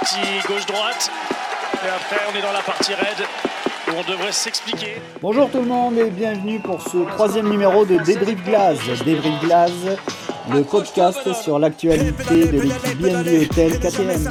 petit gauche-droite. Et après, on est dans la partie raide où on devrait s'expliquer. Bonjour tout le monde et bienvenue pour ce troisième numéro de Débrief Glace. Débrief Glace, le podcast sur l'actualité de l'équipe BNB Hotel KTM.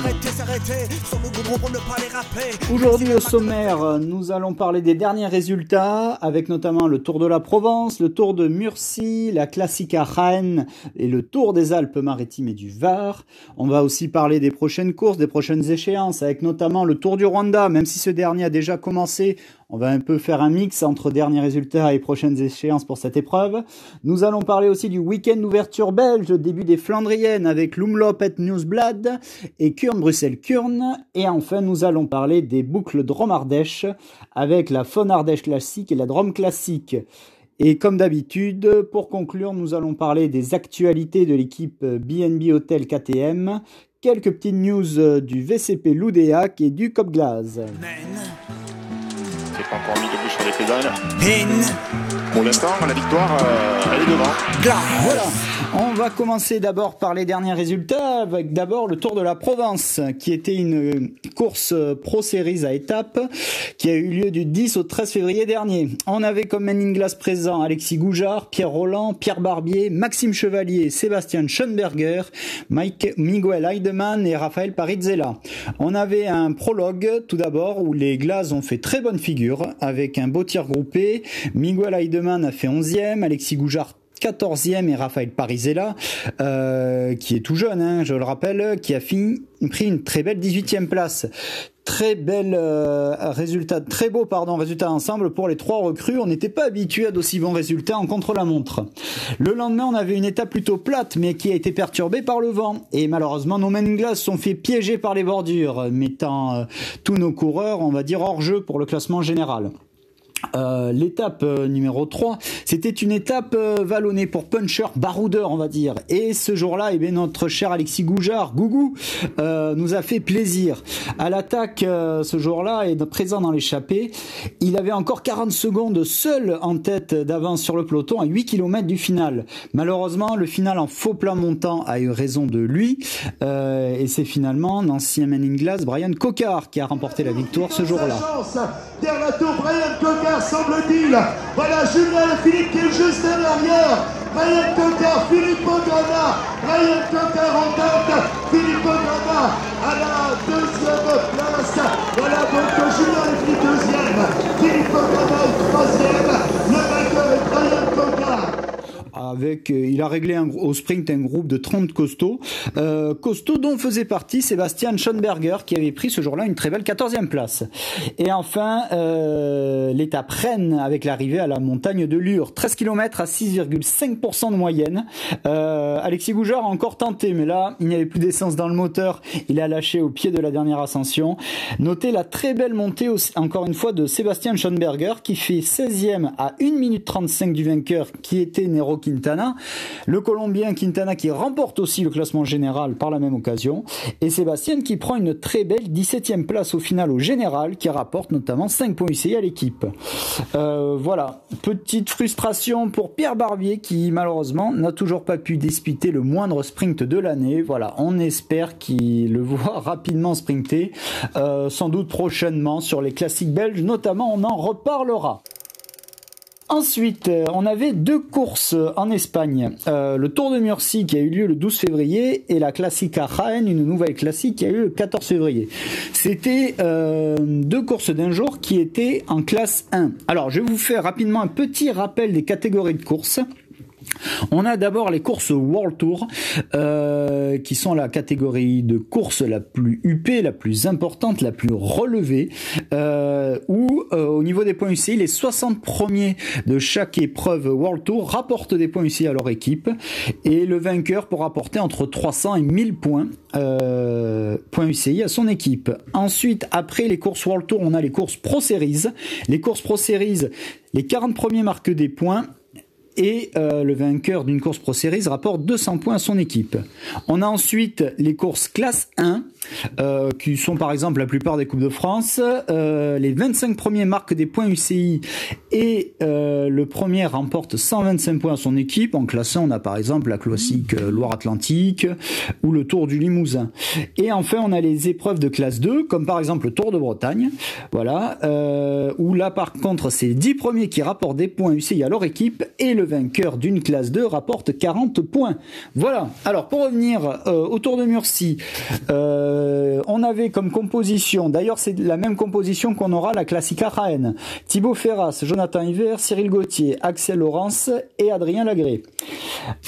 Aujourd'hui au sommaire, nous allons parler des derniers résultats avec notamment le Tour de la Provence, le Tour de Murcie, la Classica Rennes et le Tour des Alpes-Maritimes et du Var. On va aussi parler des prochaines courses, des prochaines échéances avec notamment le Tour du Rwanda, même si ce dernier a déjà commencé. On va un peu faire un mix entre derniers résultats et prochaines échéances pour cette épreuve. Nous allons parler aussi du week-end d'ouverture belge, début des Flandriennes avec Lumlop et Newsblad et Kurn-Bruxelles-Kurn. Et enfin, nous allons parler des boucles Drôme-Ardèche avec la Faune Ardèche classique et la Drôme classique. Et comme d'habitude, pour conclure, nous allons parler des actualités de l'équipe BNB Hotel KTM, quelques petites news du VCP Loudéac et du Cop Glaze pas encore mis debout sur les pédales. Pour l'instant, la victoire, euh, elle est devant. Voilà. On va commencer d'abord par les derniers résultats, avec d'abord le Tour de la Provence, qui était une course Pro Series à étapes, qui a eu lieu du 10 au 13 février dernier. On avait comme main glace présent Alexis Goujard, Pierre Roland, Pierre Barbier, Maxime Chevalier, Sébastien Schoenberger, Mike, Miguel Heidemann et Raphaël Parizzella. On avait un prologue, tout d'abord, où les glaces ont fait très bonne figure, avec un beau tir groupé. Miguel Heidemann a fait 11e, Alexis Goujard 14e et Raphaël Parisella, euh, qui est tout jeune, hein, je le rappelle, qui a pris une très belle 18e place. Très bel euh, résultat, très beau pardon résultat ensemble pour les trois recrues. On n'était pas habitué à d'aussi bons résultats en contre-la-montre. Le lendemain, on avait une étape plutôt plate, mais qui a été perturbée par le vent. Et malheureusement, nos main glaces sont fait piéger par les bordures, mettant euh, tous nos coureurs, on va dire, hors jeu pour le classement général. Euh, l'étape euh, numéro 3, c'était une étape euh, vallonnée pour puncher, baroudeur on va dire. Et ce jour-là, eh bien, notre cher Alexis Goujard, Gougou, nous a fait plaisir. À l'attaque ce jour-là et présent dans l'échappée, il avait encore 40 secondes seul en tête d'avance sur le peloton à 8 km du final. Malheureusement, le final en faux plat montant a eu raison de lui. et c'est finalement l'ancien Man in Glass, Brian Cocard, qui a remporté la victoire ce jour-là semble-t-il. Voilà Julien Philippe qui est juste derrière. Ryan Cocker, Philippe Ogana. Ryan Cocker en tête. Philippe Ogana à la deuxième place. Voilà donc Julien Philippe deuxième. Philippe est troisième. Le avec, euh, il a réglé un, au sprint un groupe de 30 costauds, euh, costauds dont faisait partie Sébastien Schoenberger qui avait pris ce jour-là une très belle 14e place. Et enfin, euh, l'étape Rennes avec l'arrivée à la montagne de Lure, 13 km à 6,5% de moyenne. Euh, Alexis Goujard a encore tenté, mais là, il n'y avait plus d'essence dans le moteur, il a lâché au pied de la dernière ascension. Notez la très belle montée, encore une fois, de Sébastien Schoenberger qui fait 16e à 1 minute 35 du vainqueur qui était Nero Quintana. Le Colombien Quintana qui remporte aussi le classement général par la même occasion. Et Sébastien qui prend une très belle 17e place au final au général qui rapporte notamment 5 points UCI à l'équipe. Euh, voilà, petite frustration pour Pierre Barbier qui malheureusement n'a toujours pas pu disputer le moindre sprint de l'année. Voilà, on espère qu'il le voit rapidement sprinter, euh, sans doute prochainement sur les classiques belges, notamment on en reparlera. Ensuite, euh, on avait deux courses en Espagne. Euh, le Tour de Murcie qui a eu lieu le 12 février et la Classica Jaén, une nouvelle classique qui a eu lieu le 14 février. C'était euh, deux courses d'un jour qui étaient en classe 1. Alors, je vais vous faire rapidement un petit rappel des catégories de courses. On a d'abord les courses World Tour, euh, qui sont la catégorie de course la plus huppée, la plus importante, la plus relevée, euh, où euh, au niveau des points UCI, les 60 premiers de chaque épreuve World Tour rapportent des points UCI à leur équipe, et le vainqueur pourra apporter entre 300 et 1000 points, points UCI à son équipe. Ensuite, après les courses World Tour, on a les courses Pro Series. Les courses Pro Series, les 40 premiers marquent des points et euh, le vainqueur d'une course Pro Series rapporte 200 points à son équipe. On a ensuite les courses classe 1 euh, qui sont par exemple la plupart des Coupes de France. Euh, les 25 premiers marquent des points UCI et euh, le premier remporte 125 points à son équipe. En classant, on a par exemple la classique Loire-Atlantique ou le Tour du Limousin. Et enfin, on a les épreuves de classe 2, comme par exemple le Tour de Bretagne. Voilà, où là par contre, c'est les 10 premiers qui rapportent des points UCI à leur équipe et le vainqueur d'une classe 2 rapporte 40 points. Voilà. Alors pour revenir au Tour de Murcie, euh, on avait comme composition, d'ailleurs c'est la même composition qu'on aura la Classica Raen. Thibaut Ferras, Jonathan Hiver, Cyril Gauthier, Axel Laurence et Adrien Lagré.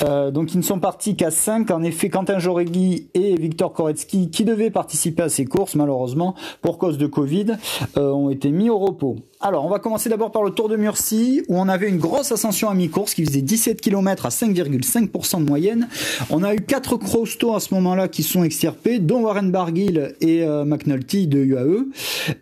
Euh, donc ils ne sont partis qu'à 5. En effet, Quentin Joregui et Victor Koretsky, qui devaient participer à ces courses, malheureusement, pour cause de Covid, euh, ont été mis au repos. Alors, on va commencer d'abord par le Tour de Murcie, où on avait une grosse ascension à mi-course qui faisait 17 km à 5,5% de moyenne. On a eu quatre crostaux à ce moment-là qui sont extirpés, dont Warren Barguil et euh, McNulty de UAE,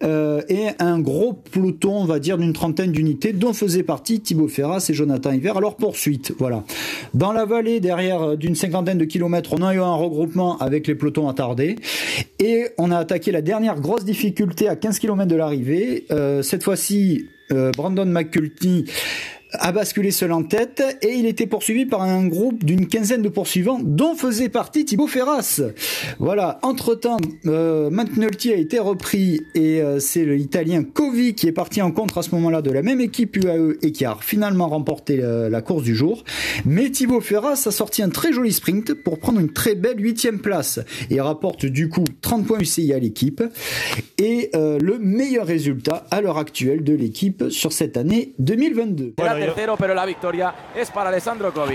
euh, et un gros peloton, on va dire, d'une trentaine d'unités, dont faisaient partie Thibaut Ferras et Jonathan Hiver à leur poursuite. Voilà. Dans la vallée, derrière euh, d'une cinquantaine de kilomètres, on a eu un regroupement avec les pelotons attardés, et on a attaqué la dernière grosse difficulté à 15 km de l'arrivée. cette fois-ci, euh, Brandon McCulty a basculé seul en tête et il était poursuivi par un groupe d'une quinzaine de poursuivants dont faisait partie Thibaut Ferras. Voilà, entre-temps, euh, a été repris et euh, c'est l'Italien Covi qui est parti en contre à ce moment-là de la même équipe UAE et qui a finalement remporté euh, la course du jour. Mais Thibaut Ferras a sorti un très joli sprint pour prendre une très belle huitième place et rapporte du coup 30 points UCI à l'équipe et euh, le meilleur résultat à l'heure actuelle de l'équipe sur cette année 2022.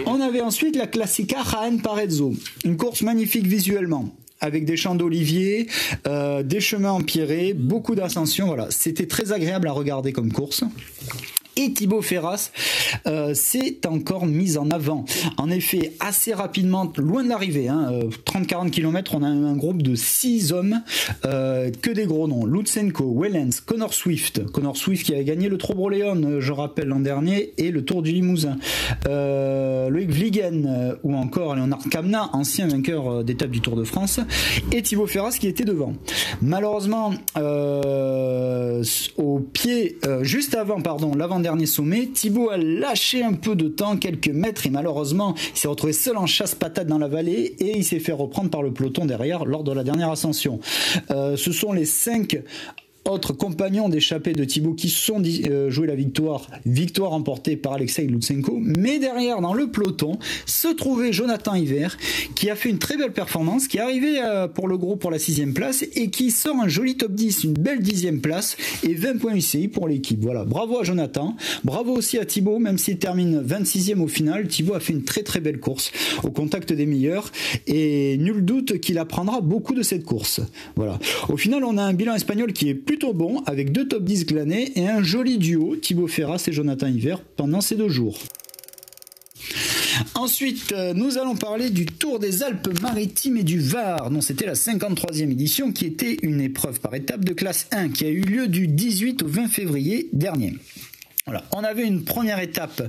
On avait ensuite la Classica Jaén Parezzo, une course magnifique visuellement avec des champs d'oliviers, euh, des chemins empierrés, beaucoup d'ascensions. Voilà, c'était très agréable à regarder comme course et Thibaut Ferras euh, s'est encore mis en avant. En effet, assez rapidement, loin de l'arrivée, hein, 30-40 euh, km, on a un groupe de 6 hommes, euh, que des gros noms. Lutsenko, Wellens, Connor Swift, Connor Swift qui avait gagné le Trobroléon, je rappelle, l'an dernier, et le Tour du Limousin. Loïc Vliegen, ou encore Leonard Kamna, ancien vainqueur d'étape du Tour de France, et Thibaut Ferras qui était devant. Malheureusement, au pied, juste avant, pardon, l'avant dernier sommet, Thibaut a lâché un peu de temps, quelques mètres, et malheureusement, il s'est retrouvé seul en chasse-patate dans la vallée et il s'est fait reprendre par le peloton derrière lors de la dernière ascension. Euh, ce sont les cinq autres compagnons d'échappée de Thibaut qui sont euh, joués la victoire, victoire remportée par Alexei Lutsenko. Mais derrière, dans le peloton, se trouvait Jonathan Hiver qui a fait une très belle performance, qui est arrivé euh, pour le groupe pour la sixième place et qui sort un joli top 10, une belle dixième place et 20 points UCI pour l'équipe. Voilà, bravo à Jonathan, bravo aussi à Thibaut, même s'il termine 26e au final, Thibaut a fait une très très belle course au contact des meilleurs et nul doute qu'il apprendra beaucoup de cette course. Voilà. Au final, on a un bilan espagnol qui est plus plutôt bon avec deux top 10 glanés et un joli duo Thibaut Ferras et Jonathan Hiver pendant ces deux jours. Ensuite, euh, nous allons parler du Tour des Alpes-Maritimes et du Var, dont c'était la 53e édition, qui était une épreuve par étape de classe 1, qui a eu lieu du 18 au 20 février dernier. On avait une première étape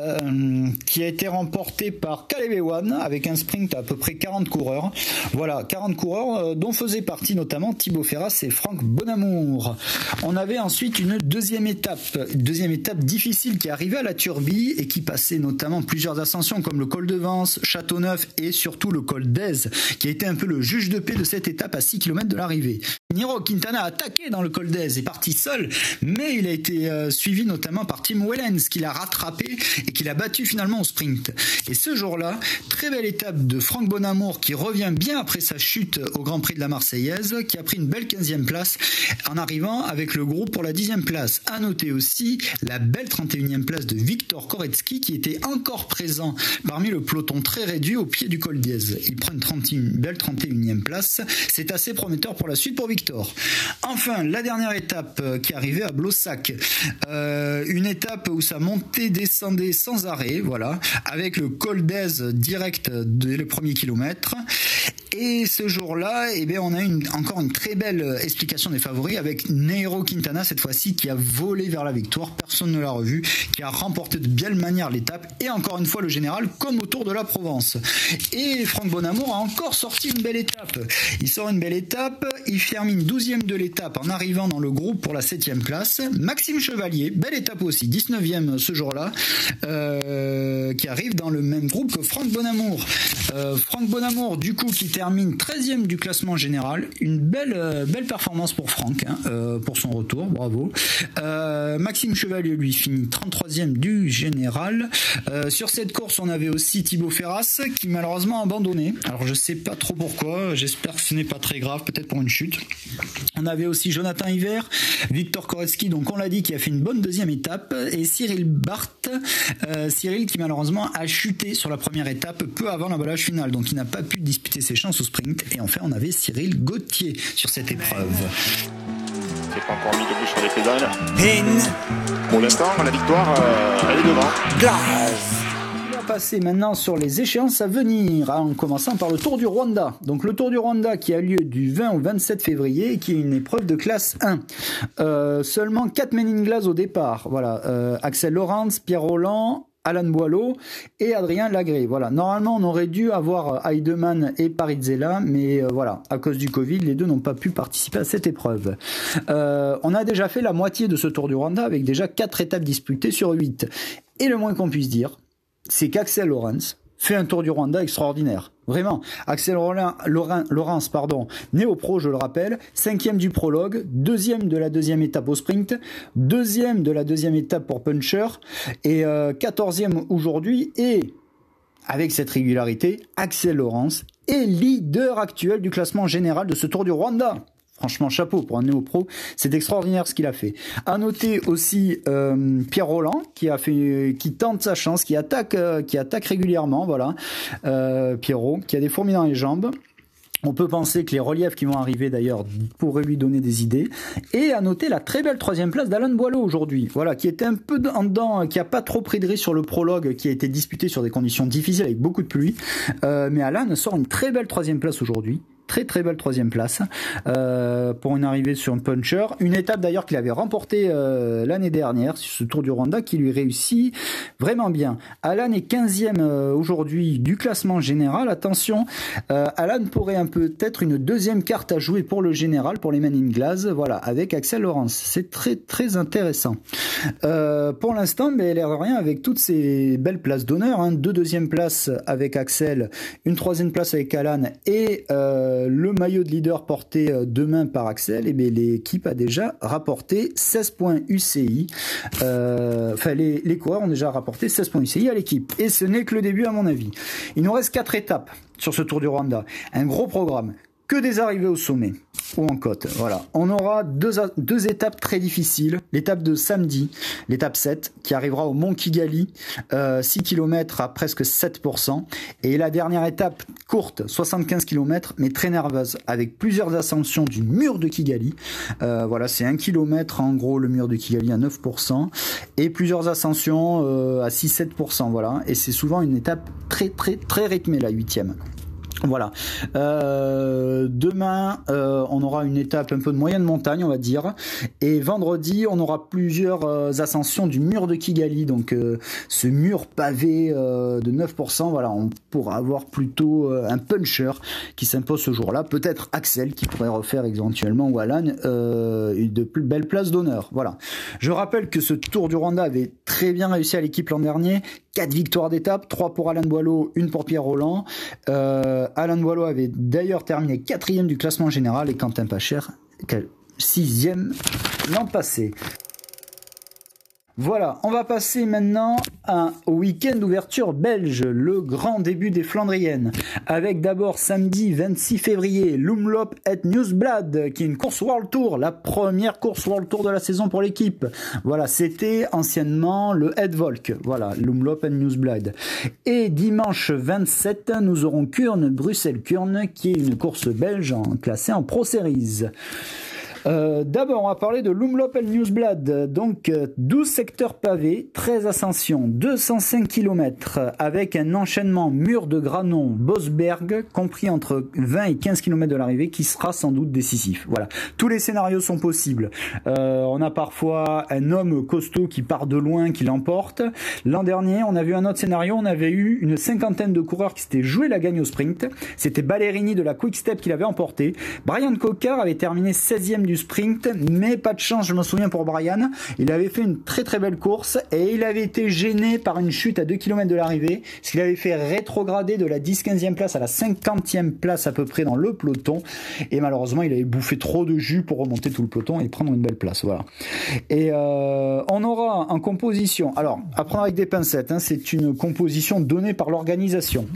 euh, qui a été remportée par Caleb Ewan avec un sprint à, peu près 40 coureurs. Voilà, 40 coureurs euh, dont faisaient partie notamment Thibaut Ferras et Franck Bonamour. On avait ensuite une deuxième étape, deuxième étape difficile qui arrivait à la Turbie et qui passait notamment plusieurs ascensions comme le col de Vence, Châteauneuf et surtout le col d'Aise qui a été un peu le juge de paix de cette étape à 6 km de l'arrivée. Niro Quintana a attaqué dans le col d'Aise, est parti seul, mais il a été euh, suivi notamment par Tim Wellens qui l'a rattrapé et qui l'a battu finalement au sprint. Et ce jour-là, très belle étape de Franck Bonamour qui revient bien après sa chute au Grand Prix de la Marseillaise, qui a pris une belle 15e place en arrivant avec le groupe pour la 10e place. À noter aussi la belle 31e place de Victor Koretsky qui était encore présent parmi le peloton très réduit au pied du col d'Aise. Il prend une, belle 31e place. C'est assez prometteur pour la suite pour Victor Enfin, la dernière étape qui arrivait à Blossac, une étape où ça montait, descendait sans arrêt, voilà, avec le col d'aise direct dès le premier kilomètre. Et ce jour-là, eh bien, on a encore une très belle explication des favoris avec Nairo Quintana cette fois-ci qui a volé vers la victoire. Personne ne l'a revu, qui a remporté de belle manière l'étape et encore une fois le général comme au Tour de la Provence. Et Franck Bonamour a encore sorti une belle étape. Il sort une belle étape, il termine 12e de l'étape en arrivant dans le groupe pour la 7e place. Maxime Chevalier, belle étape aussi, 19e ce jour-là, euh, qui arrive dans le même groupe que Franck Bonamour. Euh, Franck Bonamour, du coup, qui termine 13e du classement général. Une belle, euh, belle performance pour Franck, hein, pour son retour, bravo. Maxime Chevalier, lui, finit 33e du général. sur cette course, on avait aussi Thibaut Ferras, qui malheureusement a abandonné. Alors, je sais pas trop pourquoi, j'espère que ce n'est pas très grave, peut-être pour une chute. On avait aussi Jonathan Hiver, Victor Koretsky, donc on l'a dit, qui a fait une bonne deuxième étape, et Cyril Barthes, Cyril qui malheureusement a chuté sur la première étape peu avant l'emballage final, donc il n'a pas pu disputer ses chances au sprint. Et enfin, on avait Cyril Gauthier sur cette épreuve. C'est pas encore mis debout sur les pédales. Pour l'instant, la victoire, euh, elle est devant. Passer maintenant sur les échéances à venir, hein, en commençant par le Tour du Rwanda. Donc le Tour du Rwanda qui a lieu du 20 au 27 février, qui est une épreuve de classe 1. Euh, seulement 4 Men Glass au départ. Voilà, euh, Axel Laurence, Pierre Roland, Alan Boileau et Adrien Lagré. Voilà. Normalement, on aurait dû avoir euh, Heidemann et Parizella, mais voilà, à cause du Covid, les deux n'ont pas pu participer à cette épreuve. On a déjà fait la moitié de ce Tour du Rwanda avec déjà quatre étapes disputées sur 8. Et le moins qu'on puisse dire, c'est qu'Axel Lawrence fait un Tour du Rwanda extraordinaire. Vraiment. Axel Laurence, pardon, né au pro, je le rappelle, cinquième du prologue, deuxième de la deuxième étape au sprint, deuxième de la deuxième étape pour Puncher, et euh, quatorzième aujourd'hui, et avec cette régularité, Axel Laurence est leader actuel du classement général de ce Tour du Rwanda. Franchement, chapeau pour un néo-pro. C'est extraordinaire ce qu'il a fait. À noter aussi euh, Pierre Roland qui tente sa chance, qui attaque, euh, qui attaque régulièrement. Voilà, euh, Pierrot, qui a des fourmis dans les jambes. On peut penser que les reliefs qui vont arriver d'ailleurs pourraient lui donner des idées. Et à noter la très belle troisième place d'Alan Boileau aujourd'hui. Voilà, qui était un peu en dedans, qui a pas trop pris de sur le prologue, qui a été disputé sur des conditions difficiles avec beaucoup de pluie. mais Alan sort une très belle troisième place aujourd'hui très très belle troisième place euh, pour une arrivée sur un puncher. Une étape d'ailleurs qu'il avait remporté euh, l'année dernière ce Tour du Rwanda qui lui réussit vraiment bien. Alan est 15e euh, aujourd'hui du classement général. Attention, Alan pourrait un peut-être une deuxième carte à jouer pour le général, pour les Men in Glass, voilà, avec Axel Laurence. C'est très très intéressant. pour l'instant, mais l'air de rien, avec toutes ces belles places d'honneur, hein, deux deuxièmes places avec Axel, une troisième place avec Alan et le maillot de leader porté euh, demain par Axel, et eh l'équipe a déjà rapporté 16 points UCI. Euh, enfin, les, les, coureurs ont déjà rapporté 16 points UCI à l'équipe. Et ce n'est que le début, à mon avis. Il nous reste quatre étapes sur ce Tour du Rwanda. Un gros programme. Que des arrivées au sommet ou en côte. Voilà. On aura deux, deux étapes très difficiles. L'étape de samedi, l'étape 7, qui arrivera au Mont Kigali, 6 euh, km à presque 7%. Et la dernière étape courte, 75 km, mais très nerveuse, avec plusieurs ascensions du mur de Kigali. Euh, voilà, c'est 1 km en gros le mur de Kigali à 9%. Et plusieurs ascensions euh, à 6-7%. Voilà. Et c'est souvent une étape très très très rythmée, la huitième. Voilà. Euh, demain, euh, on aura une étape un peu de moyenne montagne, on va dire. Et vendredi, on aura plusieurs euh, ascensions du mur de Kigali. Donc, ce mur pavé de 9%, voilà, on pourra avoir plutôt un puncher qui s'impose ce jour-là. Peut-être Axel qui pourrait refaire éventuellement ou Alan de plus belles places d'honneur. Voilà. Je rappelle que ce Tour du Rwanda avait très bien réussi à l'équipe l'an dernier. 4 victoires d'étape, 3 pour Alain Boileau, une pour Pierre Roland. Alain Boileau avait d'ailleurs terminé quatrième du classement général et Quentin Pacher sixième l'an passé. Voilà, on va passer maintenant au week-end d'ouverture belge, le grand début des Flandriennes, avec d'abord samedi 26 février, Lumlop et Newsblad, qui est une course World Tour, la première course World Tour de la saison pour l'équipe. Voilà, c'était anciennement le Volk. voilà, Lumlop et Newsblad. Et dimanche 27, nous aurons Kurn, Bruxelles-Kurn, qui est une course belge classée en Pro Series. Euh, d'abord, on va parler de Lumlopel Newsblad. Donc, 12 euh, secteurs pavés, 13 ascensions, 205 km, avec un enchaînement mur de Granon, Bosberg, compris entre 20 et 15 km de l'arrivée, qui sera sans doute décisif. Voilà. Tous les scénarios sont possibles. Euh, on a parfois un homme costaud qui part de loin, qui l'emporte. L'an dernier, on a vu un autre scénario. On avait eu une cinquantaine de coureurs qui s'étaient joué la gagne au sprint. C'était Ballerini de la Quick Step qui l'avait emporté. Brian Cocker avait terminé 16e du sprint, mais pas de chance, je me souviens pour Brian. Il avait fait une très très belle course et il avait été gêné par une chute à 2 km de l'arrivée, ce qui avait fait rétrograder de la 10-15e place à la 50e place à peu près dans le peloton. Et malheureusement, il avait bouffé trop de jus pour remonter tout le peloton et prendre une belle place. Voilà. Et euh, on aura en composition, alors à prendre avec des pincettes, hein, c'est une composition donnée par l'organisation.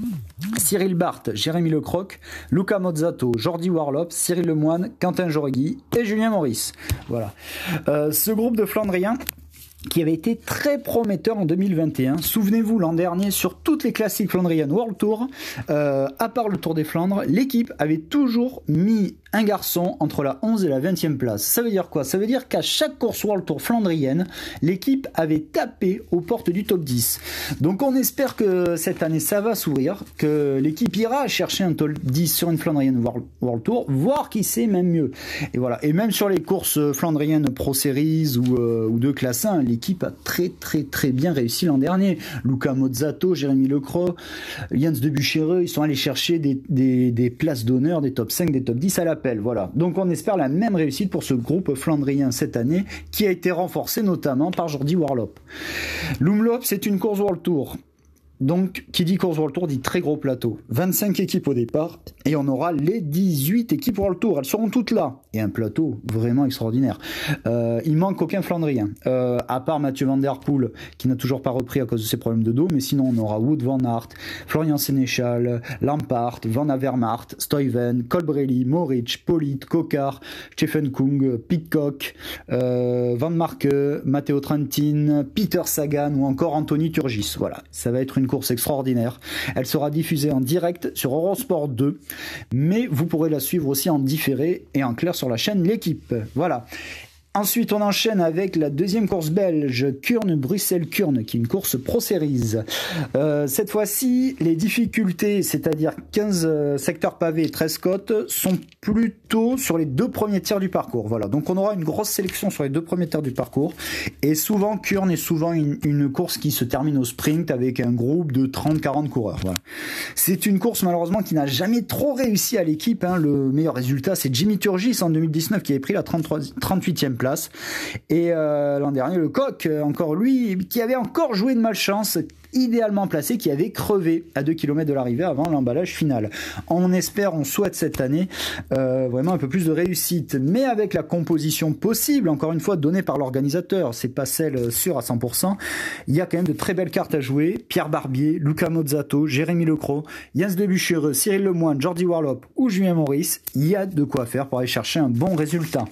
Cyril Barthes, Jérémy Lecroc, Luca Mozzato, Jordi Warlop, Cyril Lemoine, Quentin Joregui et Julien Maurice. Voilà. Euh, ce groupe de Flandriens qui avait été très prometteur en 2021. Souvenez-vous, l'an dernier, sur toutes les classiques flandriennes World Tour, euh, à part le Tour des Flandres, l'équipe avait toujours mis un garçon entre la 11 et la 20e place. Ça veut dire quoi? Ça veut dire qu'à chaque course World Tour flandrienne, l'équipe avait tapé aux portes du top 10. Donc on espère que cette année ça va s'ouvrir, que l'équipe ira chercher un top 10 sur une flandrienne World Tour, voire qui sait même mieux. Et voilà. Et même sur les courses flandriennes Pro Series ou, euh, de classe 1, l'équipe a très très très bien réussi l'an dernier. Luca Mozzato, Jérémy Lecroix, Jens de Buchereux, ils sont allés chercher des, des places d'honneur, des top 5, des top 10 à la Donc on espère la même réussite pour ce groupe flandrien cette année, qui a été renforcé notamment par Jordi Warlop. L'Umlop, c'est une course World Tour. Donc, qui dit course World Tour dit très gros plateau. 25 équipes au départ, et on aura les 18 équipes World Tour. Elles seront toutes là. Et un plateau vraiment extraordinaire. Euh, il manque aucun Flandrien, euh, à part Mathieu Van Der Poel, qui n'a toujours pas repris à cause de ses problèmes de dos, mais sinon on aura Wood Van Aert, Florian Sénéchal, Lampart, Van Avermaet, Stuyven, Colbrelli, Moritz, Polit, Kokar, Stephen Kung, Pitcock, euh, Van Marke, Matteo Trentin, Peter Sagan ou encore Anthony Turgis. Voilà, ça va être une extraordinaire. Elle sera diffusée en direct sur Eurosport 2, mais vous pourrez la suivre aussi en différé et en clair sur la chaîne L'équipe. Voilà. Ensuite, on enchaîne avec la deuxième course belge, Kurne-Bruxelles-Kurne, qui est une course Pro Series. Euh, cette fois-ci, les difficultés, c'est-à-dire 15 euh, secteurs pavés et 13 côtes, sont plutôt sur les deux premiers tiers du parcours. Voilà, donc on aura une grosse sélection sur les deux premiers tiers du parcours. Et souvent, Kurne est souvent une, course qui se termine au sprint avec un groupe de 30-40 coureurs. C'est une course malheureusement qui n'a jamais trop réussi à l'équipe. Hein. Le meilleur résultat, c'est Jimmy Turgis en 2019 qui avait pris la 33, 38e place. Et euh, l'an dernier, le coq, euh, encore lui, qui avait encore joué de malchance, idéalement placé, qui avait crevé à 2 km de l'arrivée avant l'emballage final. On espère, on souhaite cette année euh, vraiment un peu plus de réussite, mais avec la composition possible, encore une fois donnée par l'organisateur, c'est pas celle sûre à 100%, il y a quand même de très belles cartes à jouer. Pierre Barbier, Luca Mozzato, Jérémy Lecro, Jens Debuchereux, Cyril Lemoine, Jordi Warlop ou Julien Maurice, il y a de quoi faire pour aller chercher un bon résultat.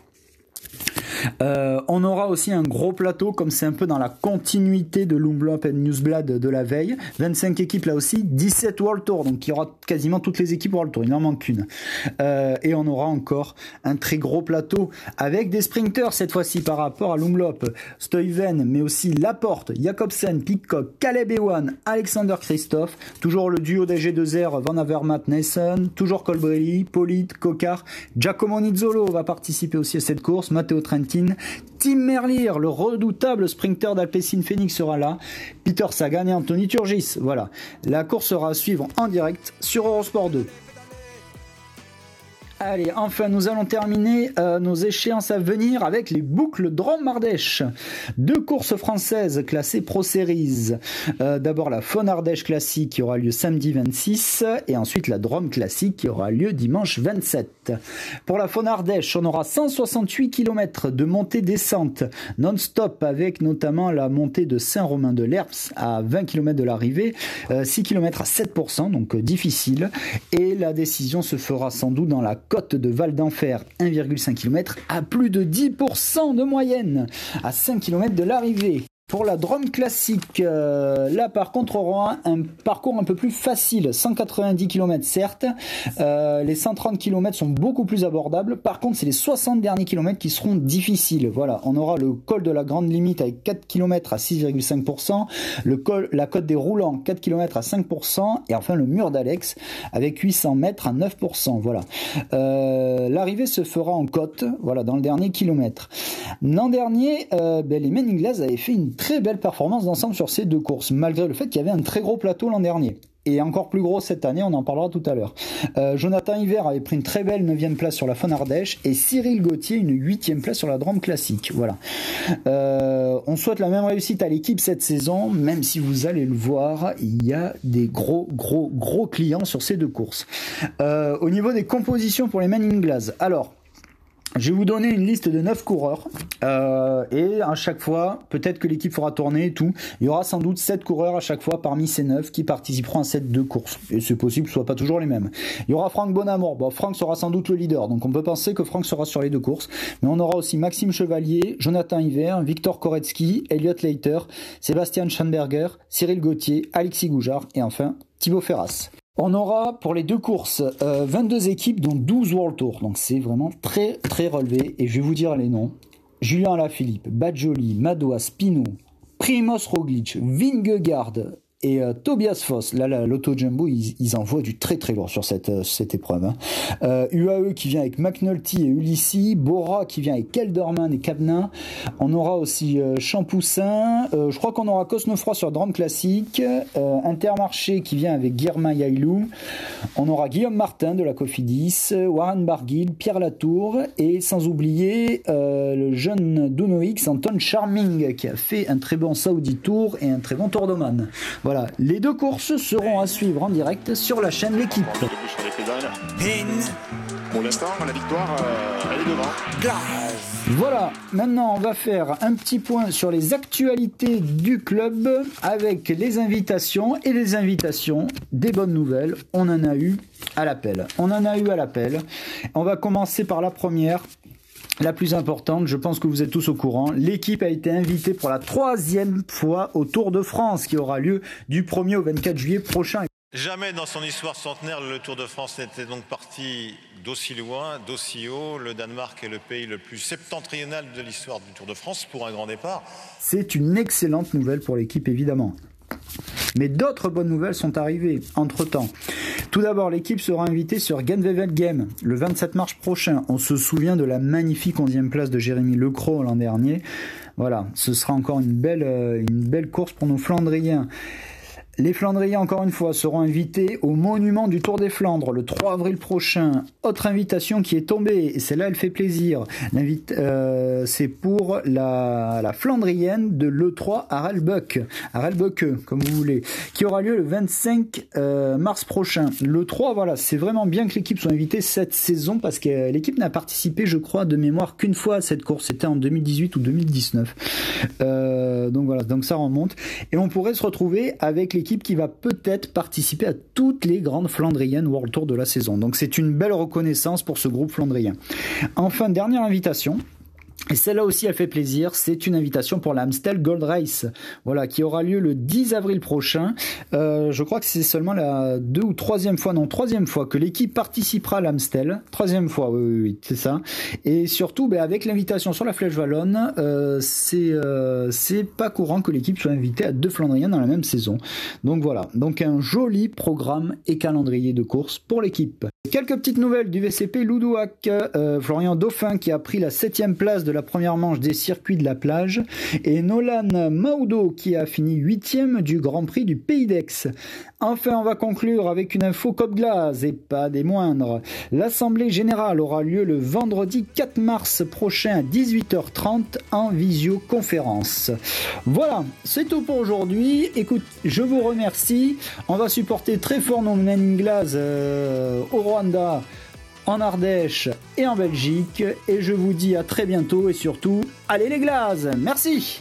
Euh, on aura aussi un gros plateau, comme c'est un peu dans la continuité de Loomblop et Newsblad de la veille. 25 équipes là aussi, 17 World Tour, donc il y aura quasiment toutes les équipes World Tour, il n'en manque qu'une. Euh, et on aura encore un très gros plateau avec des sprinters cette fois-ci par rapport à Loomblop. Stuyven, mais aussi Laporte, Jacobsen, Pitcock, Caleb Ewan, Alexander Christophe, toujours le duo des G2R Van Avermaet, Nason, toujours Colbrelli, Polit, Kokar, Giacomo Nizzolo va participer aussi à cette course, Matteo Trent Tim Merlier, le redoutable sprinter d'Alpecin Phoenix sera là. Peter Sagan et Anthony Turgis. Voilà. La course sera à suivre en direct sur Eurosport 2. Allez, enfin, nous allons terminer euh, nos échéances à venir avec les boucles Drôme Ardèche. Deux courses françaises classées Pro Series. Euh, d'abord la Faune Ardèche classique qui aura lieu samedi 26 et ensuite la Drôme classique qui aura lieu dimanche 27. Pour la Faune Ardèche, on aura 168 km de montée-descente non-stop avec notamment la montée de Saint-Romain de l'Herps à 20 km de l'arrivée, 6 km à 7%, donc difficile. Et la décision se fera sans doute dans la côte de Val d'Enfer, 1,5 km, à plus de 10% de moyenne, à 5 km de l'arrivée. Pour la Drôme classique, euh, là par contre on aura un parcours un peu plus facile, 190 km certes, euh, les 130 km sont beaucoup plus abordables, par contre c'est les 60 derniers km qui seront difficiles. Voilà, on aura le col de la grande limite avec 4 km à 6,5%, le col, la côte des roulants 4 km à 5%, et enfin le mur d'Alex avec 800 mètres à 9%. Voilà. Euh, l'arrivée se fera en côte, voilà, dans le dernier kilomètre. L'an dernier, ben, les Men avaient fait une très belle performance d'ensemble sur ces deux courses, malgré le fait qu'il y avait un très gros plateau l'an dernier. Et encore plus gros cette année, on en parlera tout à l'heure. Euh, Jonathan Hiver avait pris une très belle 9 place sur la Faune Ardèche et Cyril Gauthier une 8 place sur la Drôme Classique. Voilà. Euh, on souhaite la même réussite à l'équipe cette saison, même si vous allez le voir, il y a des gros, gros, gros clients sur ces deux courses. Euh, au niveau des compositions pour les Men in alors je vais vous donner une liste de 9 coureurs euh, et à chaque fois, peut-être que l'équipe fera tourner et tout. Il y aura sans doute 7 coureurs à chaque fois parmi ces 9 qui participeront à cette deux courses. Et c'est possible ce soit pas toujours les mêmes. Il y aura Franck Bonamour. Bon, Franck sera sans doute le leader, donc on peut penser que Franck sera sur les deux courses. Mais on aura aussi Maxime Chevalier, Jonathan Hiver, Victor Koretsky, Elliot Leiter, Sébastien Schanberger, Cyril Gauthier, Alexis Goujard et enfin Thibaut Ferras. On aura pour les deux courses 22 euh, équipes dont 12 World Tour. Donc c'est vraiment très très relevé et je vais vous dire les noms. Julien Alaphilippe, Badjoli, Madoua, Spino, Primoz Roglic, Vingegaard, et euh, Tobias Foss, là, l'auto jumbo, ils, envoient du très très lourd sur cette, euh, cette épreuve. Hein. Euh, UAE qui vient avec McNulty et Ulissi, Bora qui vient avec Kelderman et Cabnin. On aura aussi euh, Champoussin. je crois qu'on aura Cosnefroy sur Drame Classique. Intermarché qui vient avec Guirma Yailou. On aura Guillaume Martin de la Cofidis, Warren Barguil, Pierre Latour et sans oublier le jeune Duno X, Anton Charming qui a fait un très bon Saudi Tour et un très bon Tour d'Oman. Voilà, les deux courses seront à suivre en direct sur la chaîne L'équipe. Pour l'instant, la victoire, euh, elle est devant. Voilà, maintenant on va faire un petit point sur les actualités du club avec les invitations et les invitations des bonnes nouvelles. On en a eu à l'appel. On en a eu à l'appel. On va commencer par la première la plus importante, je pense que vous êtes tous au courant, l'équipe a été invitée pour la troisième fois au Tour de France qui aura lieu du 1er au 24 juillet prochain. Jamais dans son histoire centenaire, le Tour de France n'était donc parti d'aussi loin, d'aussi haut. Le Danemark est le pays le plus septentrional de l'histoire du Tour de France pour un grand départ. C'est une excellente nouvelle pour l'équipe évidemment. Mais d'autres bonnes nouvelles sont arrivées entre-temps. Tout d'abord, l'équipe sera invitée sur Genvevel Game le 27 mars prochain. On se souvient de la magnifique 11e place de Jérémy Lecros l'an dernier. Voilà, ce sera encore une belle, euh, une belle course pour nos Flandriens. Les Flandriens, encore une fois, seront invités au monument du Tour des Flandres le 3 avril prochain. Autre invitation qui est tombée, et celle-là, elle fait plaisir. Euh, c'est pour la, la, Flandrienne de l'E3 Arelbuck, Arelbuck, comme vous voulez, qui aura lieu le 25 euh, mars prochain. L'E3, voilà, c'est vraiment bien que l'équipe soit invitée cette saison parce que l'équipe n'a participé, je crois, de mémoire qu'une fois à cette course. C'était en 2018 ou 2019. Euh, donc voilà, ça remonte. Et on pourrait se retrouver avec l'équipe qui va peut-être participer à toutes les grandes Flandriennes World Tour de la saison. Donc c'est une belle reconnaissance pour ce groupe flandrien. Enfin, dernière invitation. Et celle-là aussi, elle fait plaisir. C'est une invitation pour l'Amstel Gold Race, voilà, qui aura lieu le 10 avril prochain. Euh, je crois que c'est seulement la deux ou troisième fois, non, troisième fois que l'équipe participera à l'Amstel. Troisième fois, oui, oui, oui c'est ça. Et surtout, ben, avec l'invitation sur la Flèche Wallonne, euh, c'est euh, c'est pas courant que l'équipe soit invitée à deux Flandriens dans la même saison. Donc voilà, donc un joli programme et calendrier de course pour l'équipe. Quelques petites nouvelles du VCP Loudouac. Euh, Florian Dauphin qui a pris la septième place la la première manche des circuits de la plage et Nolan Maudo qui a fini huitième du Grand Prix du Pays d'Aix. Enfin, on va conclure avec une info Code Glace et pas des moindres. L'Assemblée Générale aura lieu le vendredi 4 mars prochain à 18h30 en visioconférence. Voilà, c'est tout pour aujourd'hui. Écoute, je vous remercie. On va supporter très fort nos Men Glace euh, au Rwanda en Ardèche et en Belgique. Et je vous dis à très bientôt et surtout, allez les glaces Merci